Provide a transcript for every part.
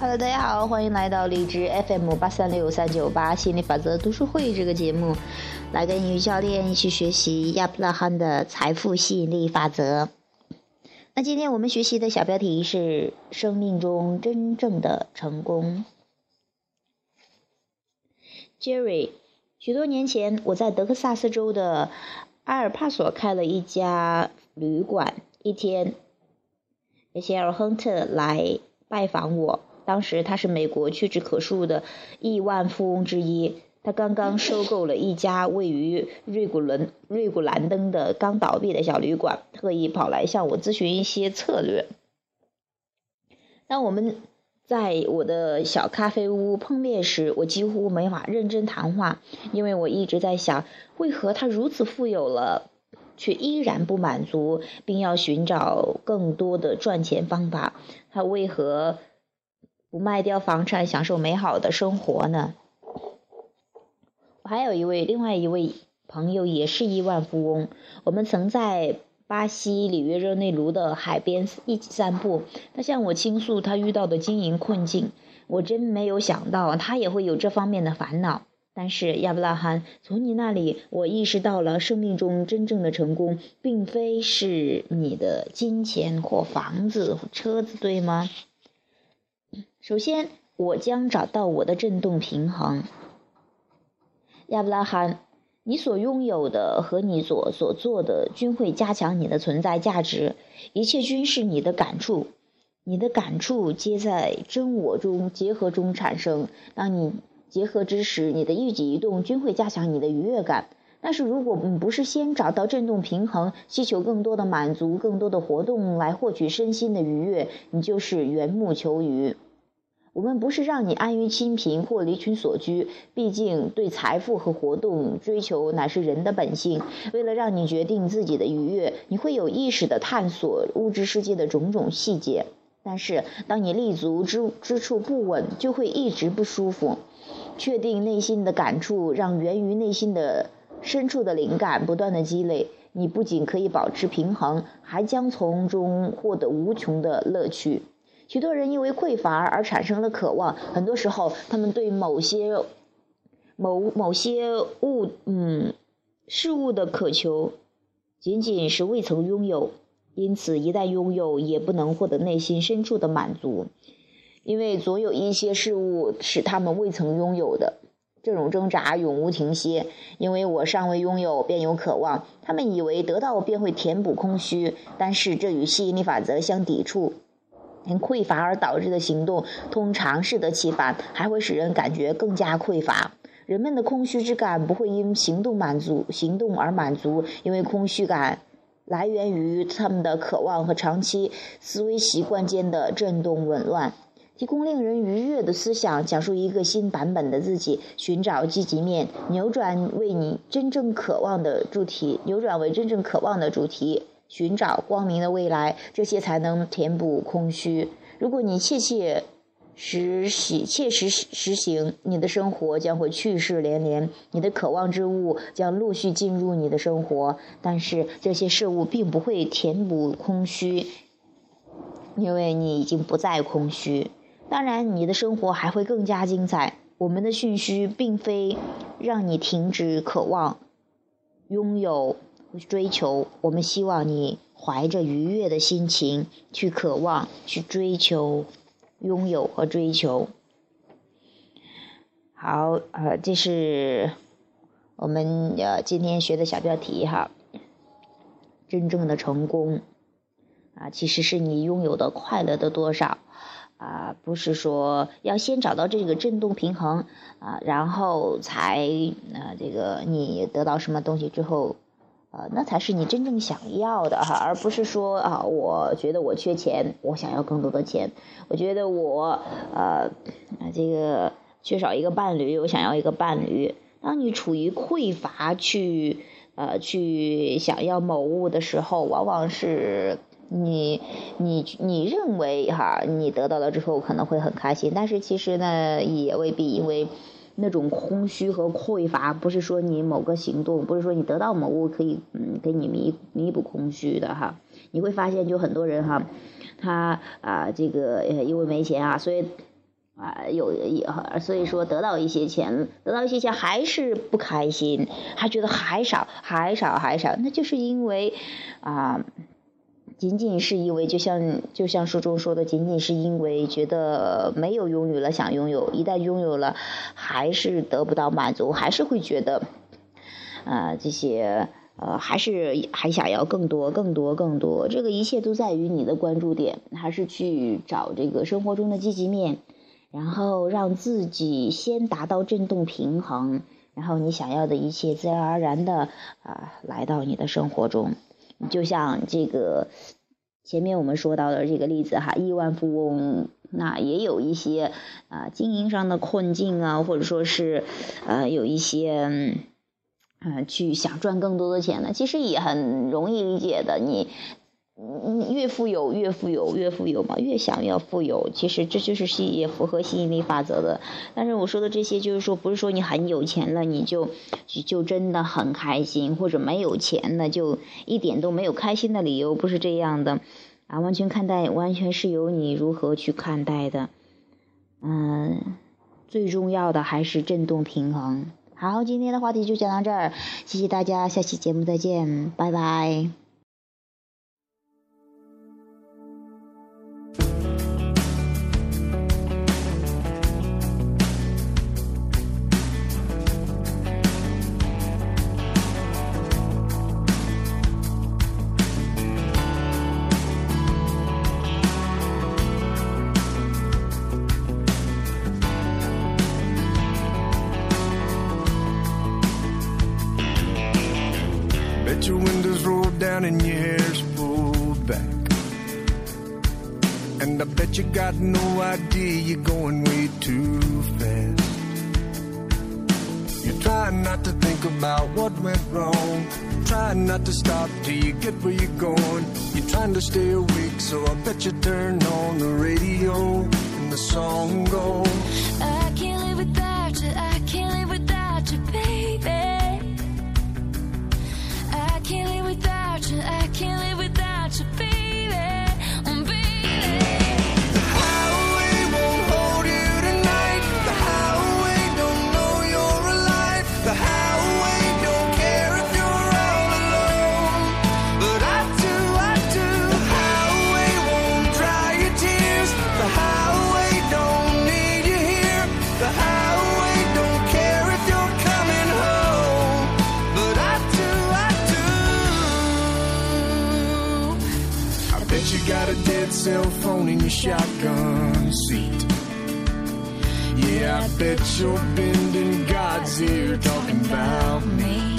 Hello，大家好，欢迎来到荔枝 FM 八三六三九八心理法则读书会这个节目，来跟英语教练一起学习亚伯拉罕的财富吸引力法则。那今天我们学习的小标题是生命中真正的成功。Jerry，许多年前我在德克萨斯州的阿尔帕索开了一家旅馆。一天，梅歇尔·亨特来拜访我。当时他是美国屈指可数的亿万富翁之一，他刚刚收购了一家位于瑞古伦瑞古兰登的刚倒闭的小旅馆，特意跑来向我咨询一些策略。当我们在我的小咖啡屋碰面时，我几乎没法认真谈话，因为我一直在想，为何他如此富有了，却依然不满足，并要寻找更多的赚钱方法？他为何？不卖掉房产，享受美好的生活呢？我还有一位，另外一位朋友也是亿万富翁。我们曾在巴西里约热内卢的海边一起散步。他向我倾诉他遇到的经营困境。我真没有想到他也会有这方面的烦恼。但是亚伯拉罕，从你那里，我意识到了生命中真正的成功，并非是你的金钱或房子、车子，对吗？首先，我将找到我的振动平衡。亚伯拉罕，你所拥有的和你所所做的均会加强你的存在价值，一切均是你的感触。你的感触皆在真我中结合中产生。当你结合之时，你的一举一动均会加强你的愉悦感。但是，如果你不是先找到振动平衡，希求更多的满足、更多的活动来获取身心的愉悦，你就是缘木求鱼。我们不是让你安于清贫或离群所居，毕竟对财富和活动追求乃是人的本性。为了让你决定自己的愉悦，你会有意识地探索物质世界的种种细节。但是，当你立足之之处不稳，就会一直不舒服。确定内心的感触，让源于内心的深处的灵感不断的积累。你不仅可以保持平衡，还将从中获得无穷的乐趣。许多人因为匮乏而产生了渴望，很多时候他们对某些某某些物嗯事物的渴求，仅仅是未曾拥有，因此一旦拥有，也不能获得内心深处的满足，因为总有一些事物是他们未曾拥有的。这种挣扎永无停歇，因为我尚未拥有，便有渴望。他们以为得到便会填补空虚，但是这与吸引力法则相抵触。因匮乏而导致的行动，通常适得其反，还会使人感觉更加匮乏。人们的空虚之感不会因行动满足行动而满足，因为空虚感来源于他们的渴望和长期思维习惯间的震动紊乱。提供令人愉悦的思想，讲述一个新版本的自己，寻找积极面，扭转为你真正渴望的主题，扭转为真正渴望的主题。寻找光明的未来，这些才能填补空虚。如果你切切实实、切实实行，你的生活将会趣事连连，你的渴望之物将陆续进入你的生活。但是这些事物并不会填补空虚，因为你已经不再空虚。当然，你的生活还会更加精彩。我们的讯息并非让你停止渴望、拥有。追求，我们希望你怀着愉悦的心情去渴望、去追求、拥有和追求。好，呃，这是我们呃今天学的小标题哈。真正的成功啊，其实是你拥有的快乐的多少啊，不是说要先找到这个振动平衡啊，然后才啊这个你得到什么东西之后。呃，那才是你真正想要的哈，而不是说啊，我觉得我缺钱，我想要更多的钱。我觉得我呃，这个缺少一个伴侣，我想要一个伴侣。当你处于匮乏去呃去想要某物的时候，往往是你你你认为哈，你得到了之后可能会很开心，但是其实呢也未必，因为。那种空虚和匮乏，不是说你某个行动，不是说你得到某物可以嗯给你弥弥补空虚的哈。你会发现，就很多人哈，他啊这个因为没钱啊，所以啊，有也所以说得到一些钱，得到一些钱还是不开心，还觉得还少，还少，还少，那就是因为啊，仅仅是因为就像就像书中说的，仅仅是因为觉得没有拥有了想拥有，一旦拥有了，还是得不到满足，还是会觉得啊这些呃还是还想要更多更多更多，这个一切都在于你的关注点，还是去找这个生活中的积极面。然后让自己先达到振动平衡，然后你想要的一切自然而然的啊来到你的生活中。就像这个前面我们说到的这个例子哈，亿万富翁那也有一些啊经营上的困境啊，或者说是呃有一些嗯去想赚更多的钱呢，其实也很容易理解的你。嗯，越富有越富有越富有嘛，越想要富有，其实这就是吸也符合吸引力法则的。但是我说的这些，就是说不是说你很有钱了，你就就真的很开心，或者没有钱了就一点都没有开心的理由，不是这样的啊。完全看待，完全是由你如何去看待的。嗯，最重要的还是振动平衡。好，今天的话题就讲到这儿，谢谢大家，下期节目再见，拜拜。Down and your hair's pulled back. And I bet you got no idea you're going way too fast. You're trying not to think about what went wrong. Trying not to stop till you get where you're going. You're trying to stay awake, so I bet you turn bet you got a dead cell phone in your shotgun seat. Yeah, I bet you're bending God's ear talking about me.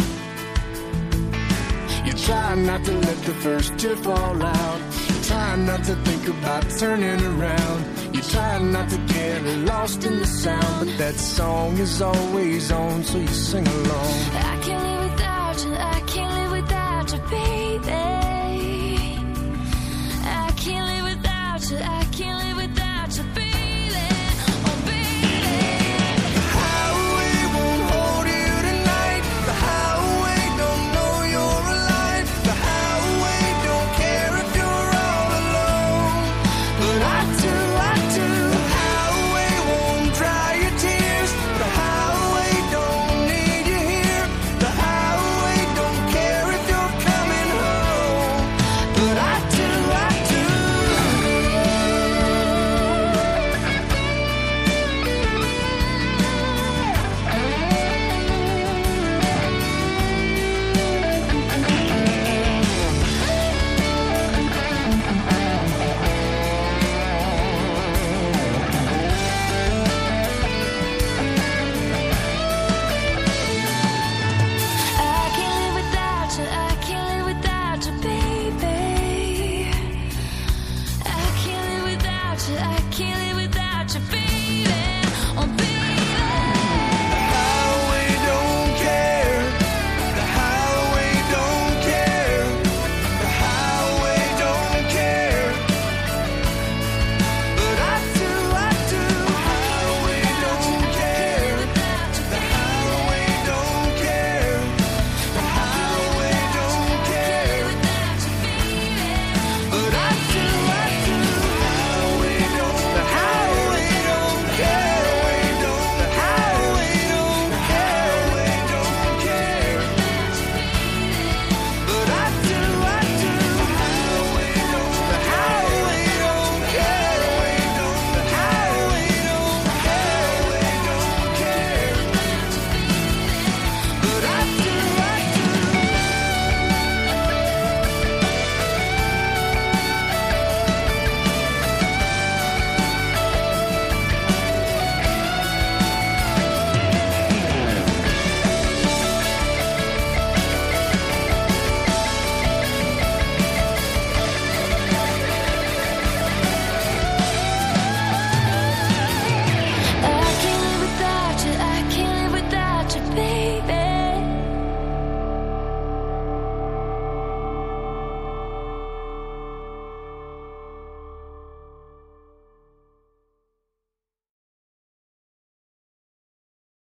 You try not to let the first tear fall out. You try not to think about turning around. You try not to get lost in the sound, but that song is always on, so you sing along. I can't live without you. I can't live without you, baby. I can't.